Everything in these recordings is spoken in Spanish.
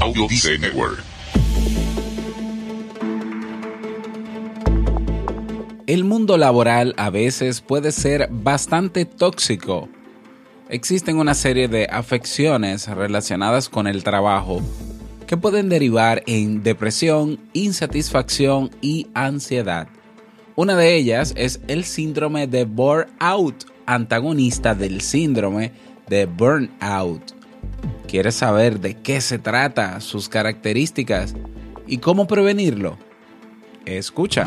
Audio Network. El mundo laboral a veces puede ser bastante tóxico. Existen una serie de afecciones relacionadas con el trabajo que pueden derivar en depresión, insatisfacción y ansiedad. Una de ellas es el síndrome de burnout, antagonista del síndrome de burnout. ¿Quieres saber de qué se trata, sus características y cómo prevenirlo? Escucha.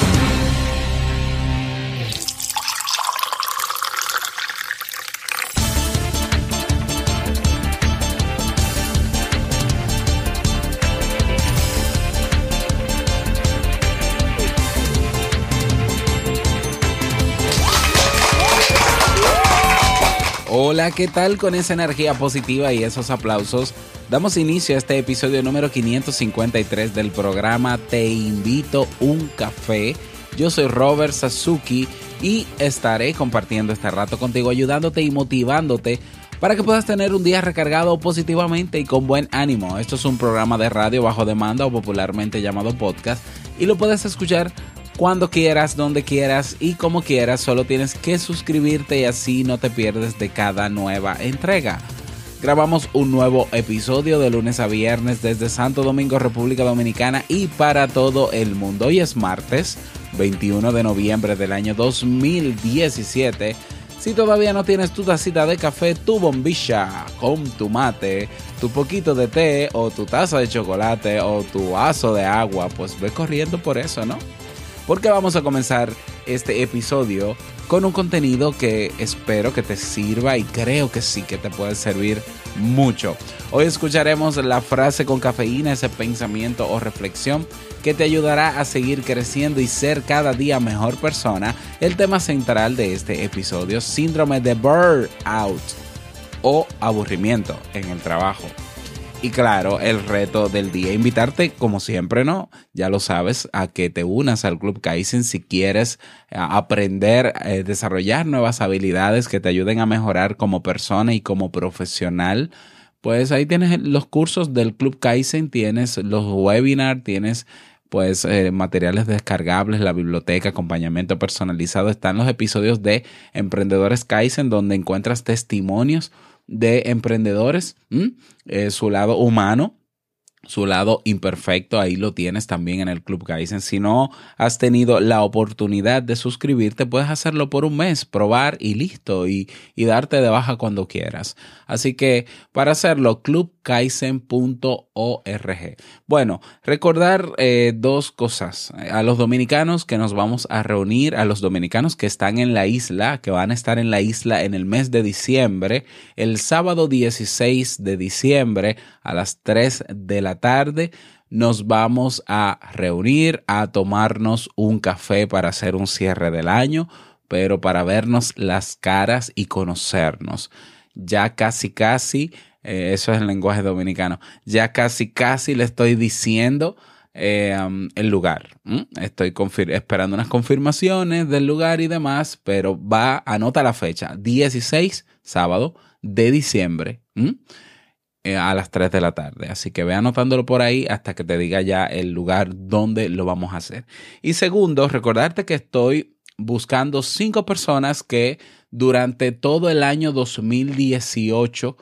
Hola, ¿qué tal con esa energía positiva y esos aplausos? Damos inicio a este episodio número 553 del programa Te invito un café. Yo soy Robert Sasuki y estaré compartiendo este rato contigo, ayudándote y motivándote para que puedas tener un día recargado positivamente y con buen ánimo. Esto es un programa de radio bajo demanda o popularmente llamado podcast y lo puedes escuchar cuando quieras, donde quieras y como quieras. Solo tienes que suscribirte y así no te pierdes de cada nueva entrega. Grabamos un nuevo episodio de lunes a viernes desde Santo Domingo, República Dominicana y para todo el mundo. Hoy es martes 21 de noviembre del año 2017. Si todavía no tienes tu tacita de café, tu bombilla con tu mate, tu poquito de té o tu taza de chocolate o tu vaso de agua, pues ve corriendo por eso, ¿no? Porque vamos a comenzar este episodio con un contenido que espero que te sirva y creo que sí que te puede servir mucho. Hoy escucharemos la frase con cafeína, ese pensamiento o reflexión que te ayudará a seguir creciendo y ser cada día mejor persona. El tema central de este episodio, síndrome de burnout o aburrimiento en el trabajo. Y claro, el reto del día, invitarte como siempre, ¿no? Ya lo sabes, a que te unas al Club Kaizen si quieres eh, aprender, eh, desarrollar nuevas habilidades que te ayuden a mejorar como persona y como profesional. Pues ahí tienes los cursos del Club Kaizen, tienes los webinars, tienes pues eh, materiales descargables, la biblioteca, acompañamiento personalizado, están los episodios de Emprendedores Kaizen donde encuentras testimonios de emprendedores, eh, su lado humano, su lado imperfecto, ahí lo tienes también en el Club Kaizen. Si no has tenido la oportunidad de suscribirte, puedes hacerlo por un mes, probar y listo, y, y darte de baja cuando quieras. Así que para hacerlo, clubkaizen.org. Bueno, recordar eh, dos cosas. A los dominicanos que nos vamos a reunir, a los dominicanos que están en la isla, que van a estar en la isla en el mes de diciembre, el sábado 16 de diciembre a las 3 de la tarde nos vamos a reunir a tomarnos un café para hacer un cierre del año, pero para vernos las caras y conocernos. Ya casi, casi, eh, eso es el lenguaje dominicano, ya casi, casi le estoy diciendo eh, um, el lugar. Estoy esperando unas confirmaciones del lugar y demás, pero va, anota la fecha, 16, sábado de diciembre. A las 3 de la tarde. Así que ve anotándolo por ahí hasta que te diga ya el lugar donde lo vamos a hacer. Y segundo, recordarte que estoy buscando cinco personas que durante todo el año 2018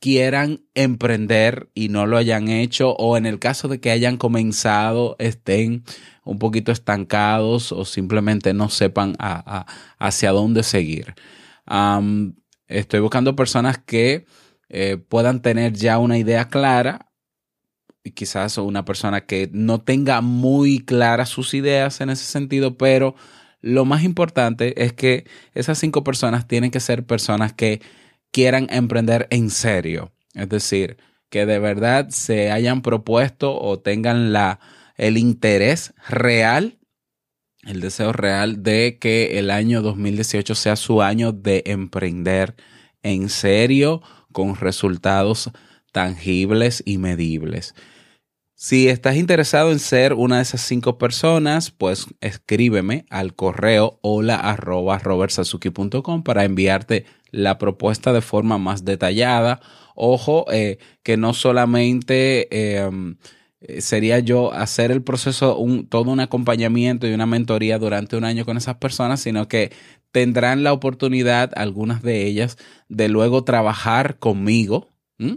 quieran emprender y no lo hayan hecho o en el caso de que hayan comenzado estén un poquito estancados o simplemente no sepan hacia dónde seguir. estoy buscando personas que eh, puedan tener ya una idea clara y quizás una persona que no tenga muy claras sus ideas en ese sentido, pero lo más importante es que esas cinco personas tienen que ser personas que quieran emprender en serio. Es decir, que de verdad se hayan propuesto o tengan la, el interés real, el deseo real de que el año 2018 sea su año de emprender en serio con resultados tangibles y medibles. Si estás interesado en ser una de esas cinco personas, pues escríbeme al correo hola para enviarte la propuesta de forma más detallada. Ojo, eh, que no solamente em, sería yo hacer el proceso, un, todo un acompañamiento y una mentoría durante un año con esas personas, sino que tendrán la oportunidad, algunas de ellas, de luego trabajar conmigo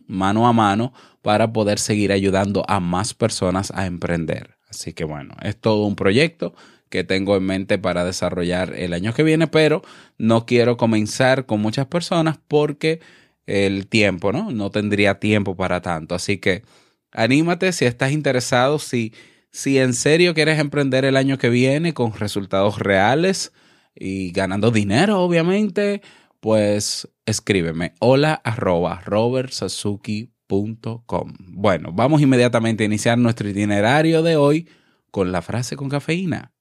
mano a mano para poder seguir ayudando a más personas a emprender. Así que bueno, es todo un proyecto que tengo en mente para desarrollar el año que viene, pero no quiero comenzar con muchas personas porque el tiempo, ¿no? No tendría tiempo para tanto. Así que anímate si estás interesado, si, si en serio quieres emprender el año que viene con resultados reales y ganando dinero, obviamente, pues escríbeme hola arroba robertsazuki.com. Bueno, vamos inmediatamente a iniciar nuestro itinerario de hoy con la frase con cafeína.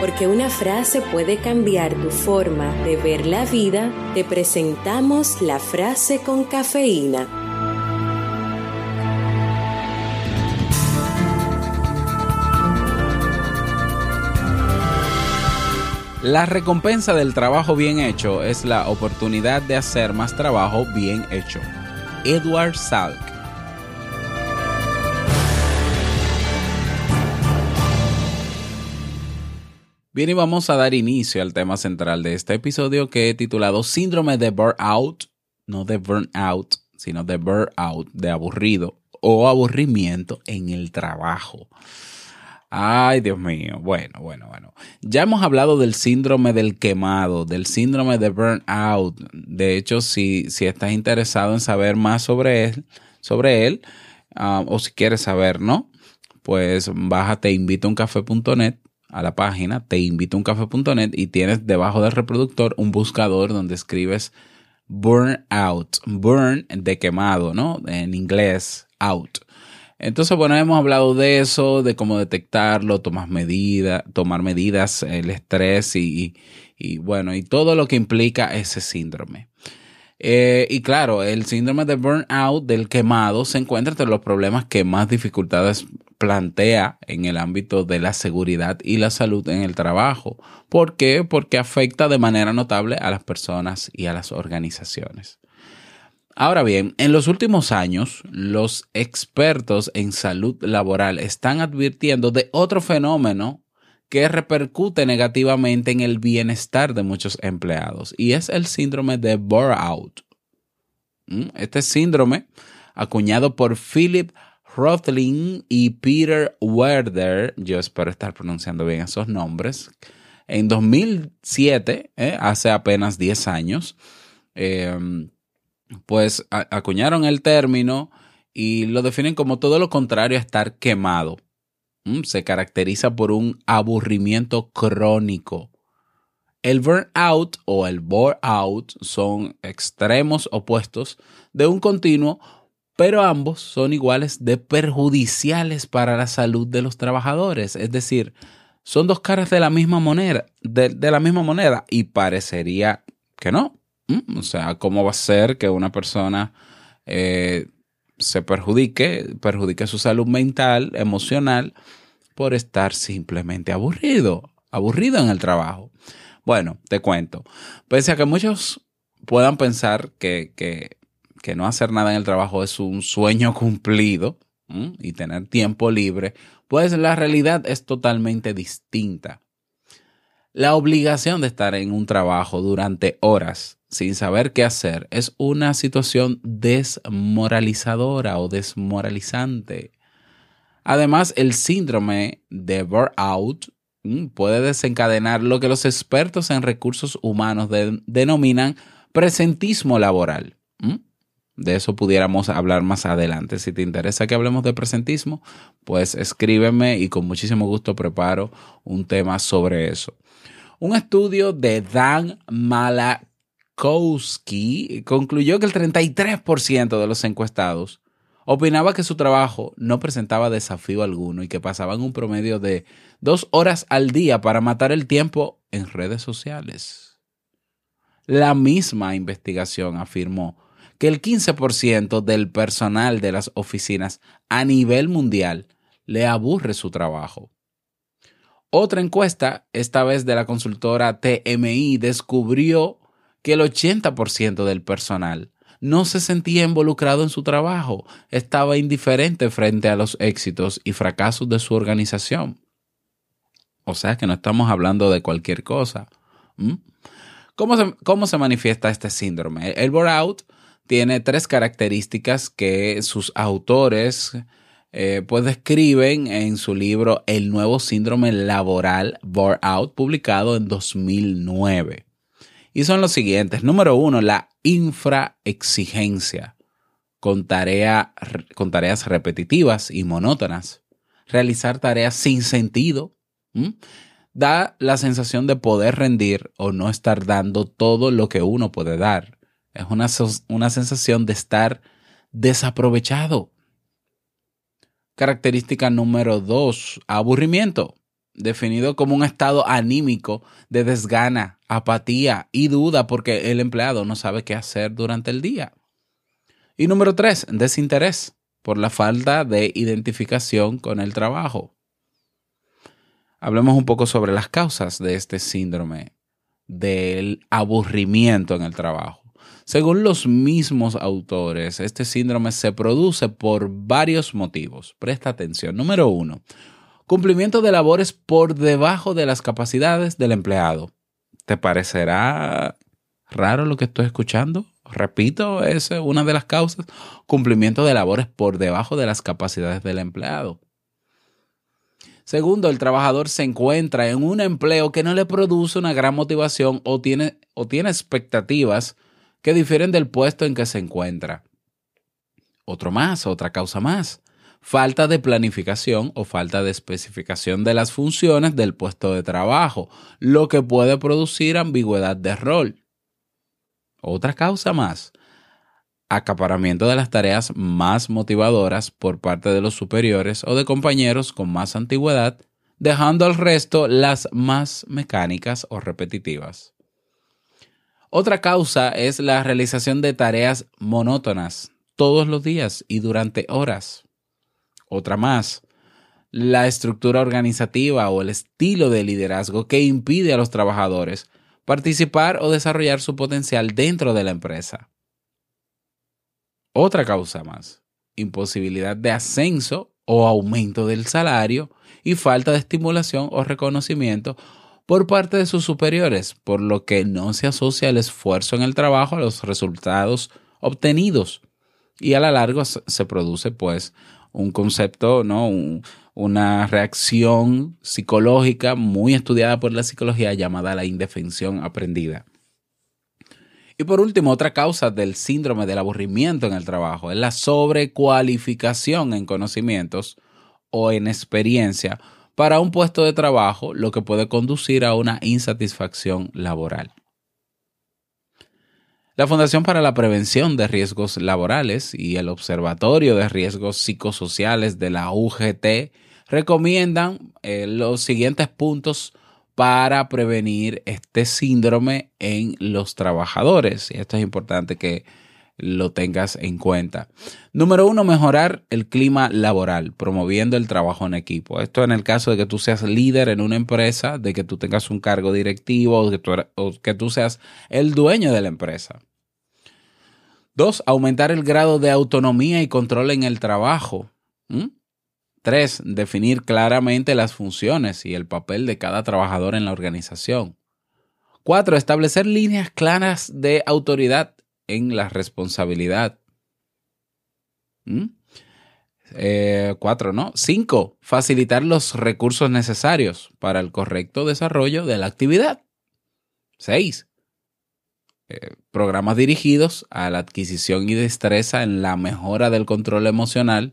Porque una frase puede cambiar tu forma de ver la vida, te presentamos la frase con cafeína. La recompensa del trabajo bien hecho es la oportunidad de hacer más trabajo bien hecho. Edward Salk. Bien, y vamos a dar inicio al tema central de este episodio que he titulado Síndrome de Burnout, no de Burnout, sino de Burnout, de aburrido o aburrimiento en el trabajo. Ay, Dios mío. Bueno, bueno, bueno. Ya hemos hablado del síndrome del quemado, del síndrome de burnout. De hecho, si, si estás interesado en saber más sobre él, sobre él, ah, o si quieres saber, ¿no? Pues bájate invitauncafé.net a la página teinvitauncafé.net y tienes debajo del reproductor un buscador donde escribes burnout, burn de quemado, ¿no? En inglés, out. Entonces, bueno, hemos hablado de eso, de cómo detectarlo, tomar medidas, tomar medidas, el estrés y, bueno, y todo lo que implica ese síndrome. Eh, y claro, el síndrome de burnout del quemado se encuentra entre los problemas que más dificultades plantea en el ámbito de la seguridad y la salud en el trabajo. ¿Por qué? Porque afecta de manera notable a las personas y a las organizaciones. Ahora bien, en los últimos años, los expertos en salud laboral están advirtiendo de otro fenómeno que repercute negativamente en el bienestar de muchos empleados y es el síndrome de burnout. ¿Mm? Este síndrome, acuñado por Philip Rothling y Peter Werder, yo espero estar pronunciando bien esos nombres, en 2007, eh, hace apenas 10 años, eh, pues acuñaron el término y lo definen como todo lo contrario a estar quemado. Mm, se caracteriza por un aburrimiento crónico. El burnout o el bore out son extremos opuestos de un continuo, pero ambos son iguales de perjudiciales para la salud de los trabajadores. Es decir, son dos caras de la misma moneda, de la misma moneda y parecería que no. O sea, ¿cómo va a ser que una persona eh, se perjudique, perjudique su salud mental, emocional, por estar simplemente aburrido, aburrido en el trabajo? Bueno, te cuento. Pese a que muchos puedan pensar que, que, que no hacer nada en el trabajo es un sueño cumplido y tener tiempo libre, pues la realidad es totalmente distinta. La obligación de estar en un trabajo durante horas sin saber qué hacer es una situación desmoralizadora o desmoralizante. Además, el síndrome de burnout mm, puede desencadenar lo que los expertos en recursos humanos denominan presentismo laboral. Mm. De eso pudiéramos hablar más adelante. Si te interesa que hablemos de presentismo, pues escríbeme y con muchísimo gusto preparo un tema sobre eso. Un estudio de Dan Malakowski concluyó que el 33% de los encuestados opinaba que su trabajo no presentaba desafío alguno y que pasaban un promedio de dos horas al día para matar el tiempo en redes sociales. La misma investigación afirmó que el 15% del personal de las oficinas a nivel mundial le aburre su trabajo. Otra encuesta, esta vez de la consultora TMI, descubrió que el 80% del personal no se sentía involucrado en su trabajo, estaba indiferente frente a los éxitos y fracasos de su organización. O sea que no estamos hablando de cualquier cosa. ¿Cómo, se, ¿Cómo se manifiesta este síndrome? El burnout tiene tres características que sus autores eh, pues describen en su libro El nuevo síndrome laboral burnout, publicado en 2009. Y son los siguientes. Número uno, la infraexigencia con, tarea, con tareas repetitivas y monótonas. Realizar tareas sin sentido. Da la sensación de poder rendir o no estar dando todo lo que uno puede dar. Es una, una sensación de estar desaprovechado. Característica número dos, aburrimiento, definido como un estado anímico de desgana, apatía y duda porque el empleado no sabe qué hacer durante el día. Y número tres, desinterés por la falta de identificación con el trabajo. Hablemos un poco sobre las causas de este síndrome del aburrimiento en el trabajo. Según los mismos autores, este síndrome se produce por varios motivos. Presta atención. Número uno, cumplimiento de labores por debajo de las capacidades del empleado. ¿Te parecerá raro lo que estoy escuchando? Repito, esa es una de las causas. Cumplimiento de labores por debajo de las capacidades del empleado. Segundo, el trabajador se encuentra en un empleo que no le produce una gran motivación o tiene, o tiene expectativas que difieren del puesto en que se encuentra. Otro más, otra causa más. Falta de planificación o falta de especificación de las funciones del puesto de trabajo, lo que puede producir ambigüedad de rol. Otra causa más. Acaparamiento de las tareas más motivadoras por parte de los superiores o de compañeros con más antigüedad, dejando al resto las más mecánicas o repetitivas. Otra causa es la realización de tareas monótonas todos los días y durante horas. Otra más, la estructura organizativa o el estilo de liderazgo que impide a los trabajadores participar o desarrollar su potencial dentro de la empresa. Otra causa más, imposibilidad de ascenso o aumento del salario y falta de estimulación o reconocimiento por parte de sus superiores, por lo que no se asocia el esfuerzo en el trabajo a los resultados obtenidos. Y a la larga se produce pues un concepto, ¿no? una reacción psicológica muy estudiada por la psicología llamada la indefensión aprendida. Y por último, otra causa del síndrome del aburrimiento en el trabajo es la sobrecualificación en conocimientos o en experiencia para un puesto de trabajo, lo que puede conducir a una insatisfacción laboral. La Fundación para la Prevención de Riesgos Laborales y el Observatorio de Riesgos Psicosociales de la UGT recomiendan eh, los siguientes puntos para prevenir este síndrome en los trabajadores. Y esto es importante que lo tengas en cuenta. Número uno, mejorar el clima laboral, promoviendo el trabajo en equipo. Esto en el caso de que tú seas líder en una empresa, de que tú tengas un cargo directivo o que tú, seas el dueño de la empresa. Dos, aumentar el grado de autonomía y control en el trabajo. ¿Mm? Tres, definir claramente las funciones y el papel de cada trabajador en la organización. Cuatro, establecer líneas claras de autoridad en la responsabilidad. ¿Mm? Eh, cuatro, ¿no? Cinco, facilitar los recursos necesarios para el correcto desarrollo de la actividad. Seis, eh, programas dirigidos a la adquisición y destreza en la mejora del control emocional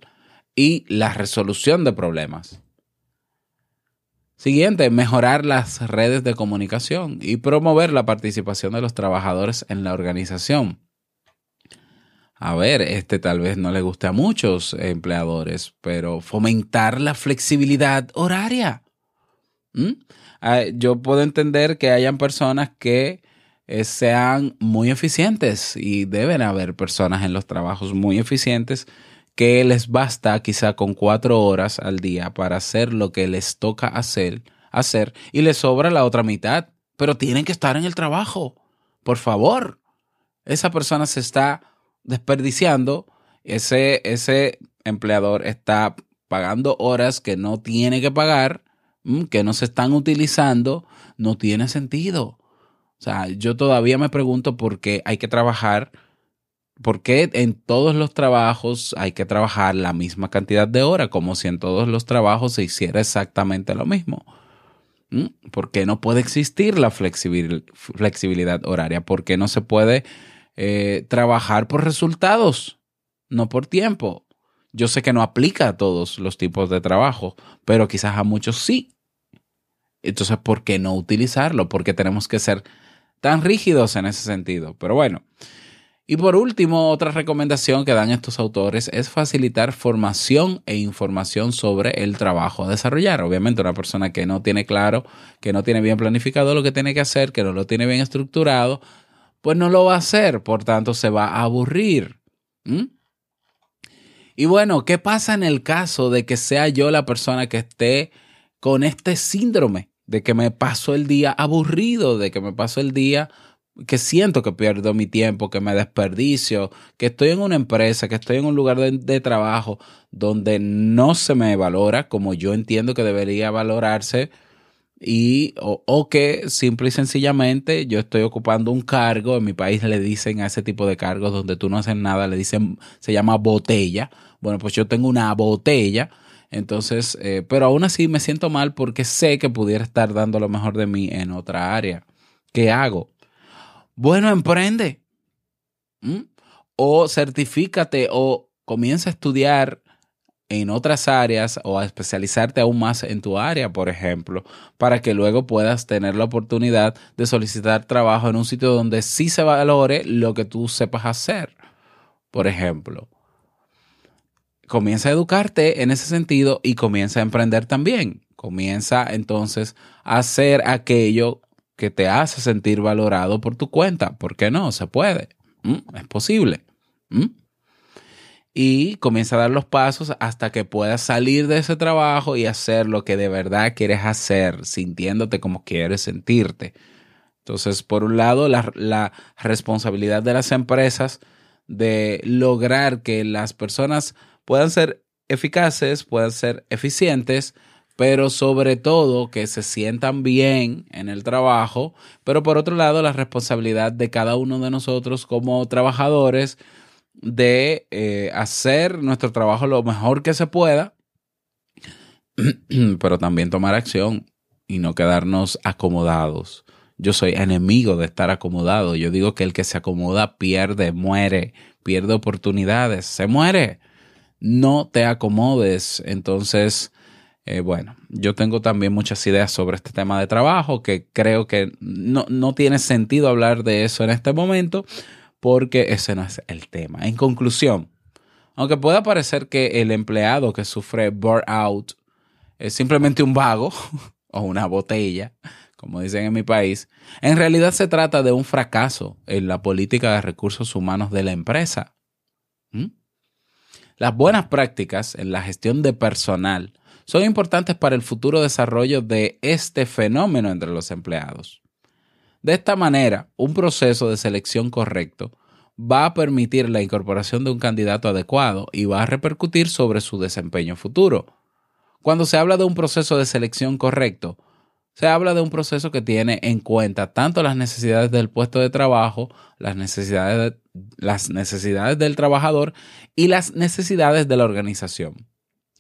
y la resolución de problemas. Siguiente, mejorar las redes de comunicación y promover la participación de los trabajadores en la organización. A ver, este tal vez no le guste a muchos empleadores, pero fomentar la flexibilidad horaria. ¿Mm? Ah, yo puedo entender que hayan personas que eh, sean muy eficientes y deben haber personas en los trabajos muy eficientes que les basta quizá con cuatro horas al día para hacer lo que les toca hacer, hacer y les sobra la otra mitad, pero tienen que estar en el trabajo. Por favor, esa persona se está desperdiciando, ese, ese empleador está pagando horas que no tiene que pagar, mm, que no se están utilizando, no tiene sentido. Sea, yo todavía me pregunto por qué hay que trabajar, por qué en todos los trabajos hay que trabajar la misma cantidad de horas, como si en todos los trabajos se hiciera exactamente lo mismo. ¿Mm? ¿Por qué no puede existir la flexibilidad horaria? ¿Por qué no se puede eh, trabajar por resultados, no por tiempo? Yo sé que no aplica a todos los tipos de trabajo, pero quizás a muchos sí. Entonces, ¿por qué no utilizarlo? Porque tenemos que ser tan rígidos en ese sentido. Pero bueno. Y por último, otra recomendación que dan estos autores es facilitar formación e información sobre el trabajo a desarrollar. Obviamente una persona que no tiene claro, que no tiene bien planificado lo que tiene que hacer, que no lo tiene bien estructurado, pues no lo va a hacer, por tanto se va a aburrir. Y bueno, ¿qué pasa en el caso de que sea yo la persona que esté con este síndrome? De que me paso el día aburrido, de que me paso el día que siento que pierdo mi tiempo, que me desperdicio, que estoy en una empresa, que estoy en un lugar de, trabajo donde no se me valora como yo entiendo que debería valorarse y o, o, que simple y sencillamente yo estoy ocupando un cargo, en mi país le dicen a ese tipo de cargos donde tú no haces nada, le dicen, se llama botella. Bueno, pues yo tengo una botella entonces, eh, pero aún así me siento mal porque sé que pudiera estar dando lo mejor de mí en otra área. ¿Qué hago? Bueno, emprende. ¿Mm? O certifícate o comienza a estudiar en otras áreas o a especializarte aún más en tu área, por ejemplo, para que luego puedas tener la oportunidad de solicitar trabajo en un sitio donde sí se valore lo que tú sepas hacer, por ejemplo comienza a educarte en ese sentido y comienza a emprender también. Comienza entonces a hacer aquello que te hace sentir valorado por tu cuenta. ¿Por qué no? Se puede. Mm, es posible. Mm. Y comienza a dar los pasos hasta que puedas salir de ese trabajo y hacer lo que de verdad quieres hacer, sintiéndote como quieres sentirte. Entonces, por un lado, la, la responsabilidad de las empresas de lograr que las personas puedan ser eficaces, puedan ser eficientes, pero sobre todo que se sientan bien en el trabajo, pero por otro lado la responsabilidad de cada uno de nosotros como trabajadores de eh, hacer nuestro trabajo lo mejor que se pueda, pero también tomar acción y no quedarnos acomodados. Yo soy enemigo de estar acomodado. Yo digo que el que se acomoda pierde, muere, pierde oportunidades, se muere no te acomodes. Entonces, eh, bueno, yo tengo también muchas ideas sobre este tema de trabajo que creo que no, no tiene sentido hablar de eso en este momento porque ese no es el tema. En conclusión, aunque pueda parecer que el empleado que sufre burnout es simplemente un vago o una botella, como dicen en mi país, en realidad se trata de un fracaso en la política de recursos humanos de la empresa. ¿Mm? Las buenas prácticas en la gestión de personal son importantes para el futuro desarrollo de este fenómeno entre los empleados. De esta manera, un proceso de selección correcto va a permitir la incorporación de un candidato adecuado y va a repercutir sobre su desempeño futuro. Cuando se habla de un proceso de selección correcto, se habla de un proceso que tiene en cuenta tanto las necesidades del puesto de trabajo, las necesidades, las necesidades del trabajador y las necesidades de la organización.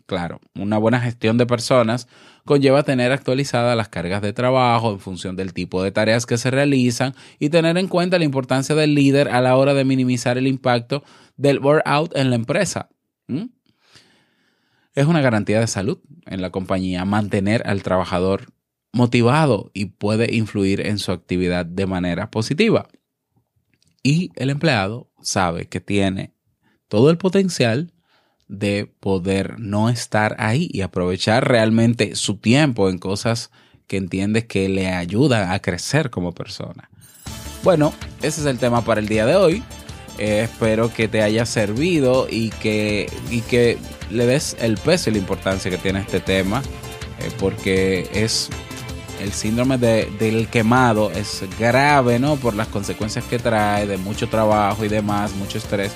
Claro, una buena gestión de personas conlleva tener actualizadas las cargas de trabajo en función del tipo de tareas que se realizan y tener en cuenta la importancia del líder a la hora de minimizar el impacto del burnout en la empresa. es una garantía de salud en la compañía mantener al trabajador motivado y puede influir en su actividad de manera positiva. Y el empleado sabe que tiene todo el potencial de poder no estar ahí y aprovechar realmente su tiempo en cosas que entiende que le ayudan a crecer como persona. Bueno, ese es el tema para el día de hoy. Eh, espero que te haya servido y que, y que le des el peso y la importancia que tiene este tema, eh, porque es el síndrome del quemado, es grave, ¿no? Por las consecuencias que trae, de mucho trabajo y demás, mucho estrés.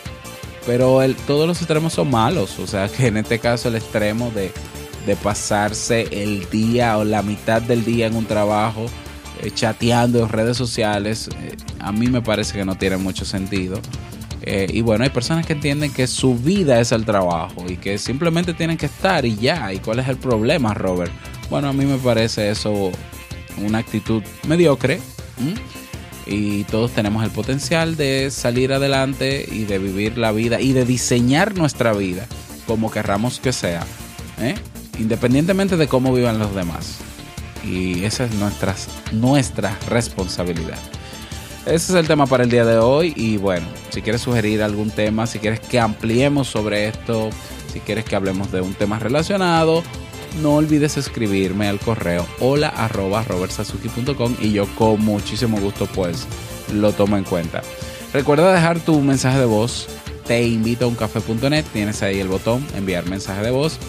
Pero todos los extremos son malos, o sea que en este caso el extremo de, de pasarse el día o la mitad del día en un trabajo eh, chateando en redes sociales, eh, a mí me parece que no tiene mucho sentido. Eh, y bueno, hay personas que entienden que su vida es el trabajo y que simplemente tienen que estar y ya. ¿Y cuál es el problema, Robert? Bueno, a mí me parece eso una actitud mediocre. Y todos tenemos el potencial de salir adelante y de vivir la vida y de diseñar nuestra vida como querramos que sea. Independientemente de cómo vivan los demás y esa es nuestra, nuestra responsabilidad. Ese es el tema para el día de hoy y bueno, si quieres sugerir algún tema, si quieres que ampliemos sobre esto, si quieres que hablemos de un tema relacionado, no olvides escribirme al correo hola arroba y yo con muchísimo gusto pues lo tomo en cuenta. Recuerda dejar tu mensaje de voz, te invito a uncafe.net, tienes ahí el botón enviar mensaje de voz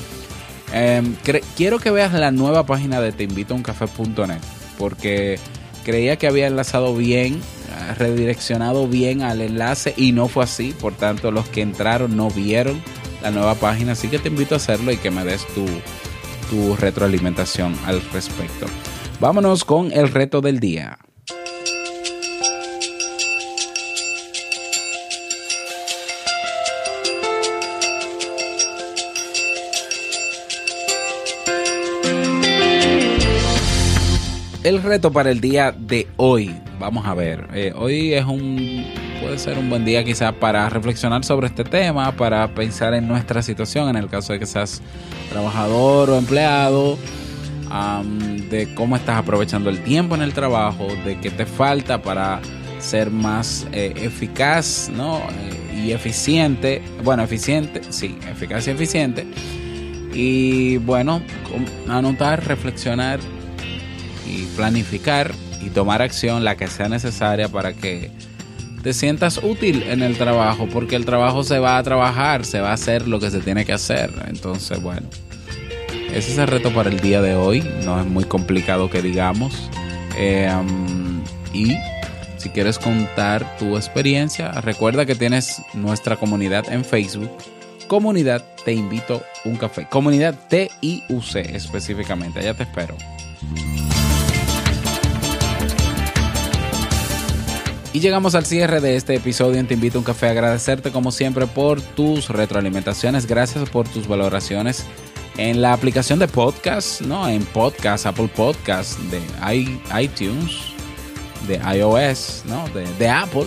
Em, quiero que veas la nueva página de teinvitouncafe.net porque creía que había enlazado bien, eh, redireccionado bien al enlace y no fue así. Por tanto, los que entraron no vieron la nueva página. Así que te invito a hacerlo y que me des tu, tu retroalimentación al respecto. Vámonos con el reto del día. el reto para el día de hoy. Vamos a ver. Eh, hoy es un. Puede ser un buen día quizás para reflexionar sobre este tema, para pensar en nuestra situación, en el caso de que seas trabajador o empleado, de cómo estás aprovechando el tiempo en el trabajo, de qué te falta para ser más eh, eficaz ¿no? Eh, y eficiente. Bueno, eficiente, sí, eficaz y eficiente. Y bueno, anotar, reflexionar y planificar y tomar acción la que sea necesaria para que te sientas útil en el trabajo, porque el trabajo se va a trabajar, se va a hacer lo que se tiene que hacer. Entonces, bueno, ese es el reto para el día de hoy. No es muy complicado que digamos. Eh, y si quieres contar tu experiencia, recuerda que tienes nuestra comunidad en Facebook. Comunidad Te Invito un Café. Comunidad TIUC específicamente. Allá te espero. Y llegamos al cierre de este episodio Te Invito a un Café. Agradecerte como siempre por tus retroalimentaciones. Gracias por tus valoraciones en la aplicación de podcast, ¿no? En podcast, Apple Podcast, de iTunes, de iOS, ¿no? De, Apple.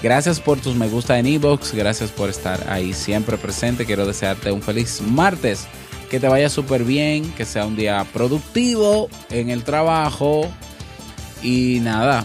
Gracias por tus me gusta en ebox Gracias por estar ahí siempre presente. Quiero desearte un feliz martes. Que te vaya súper bien. Que sea un día productivo en el trabajo. Y nada,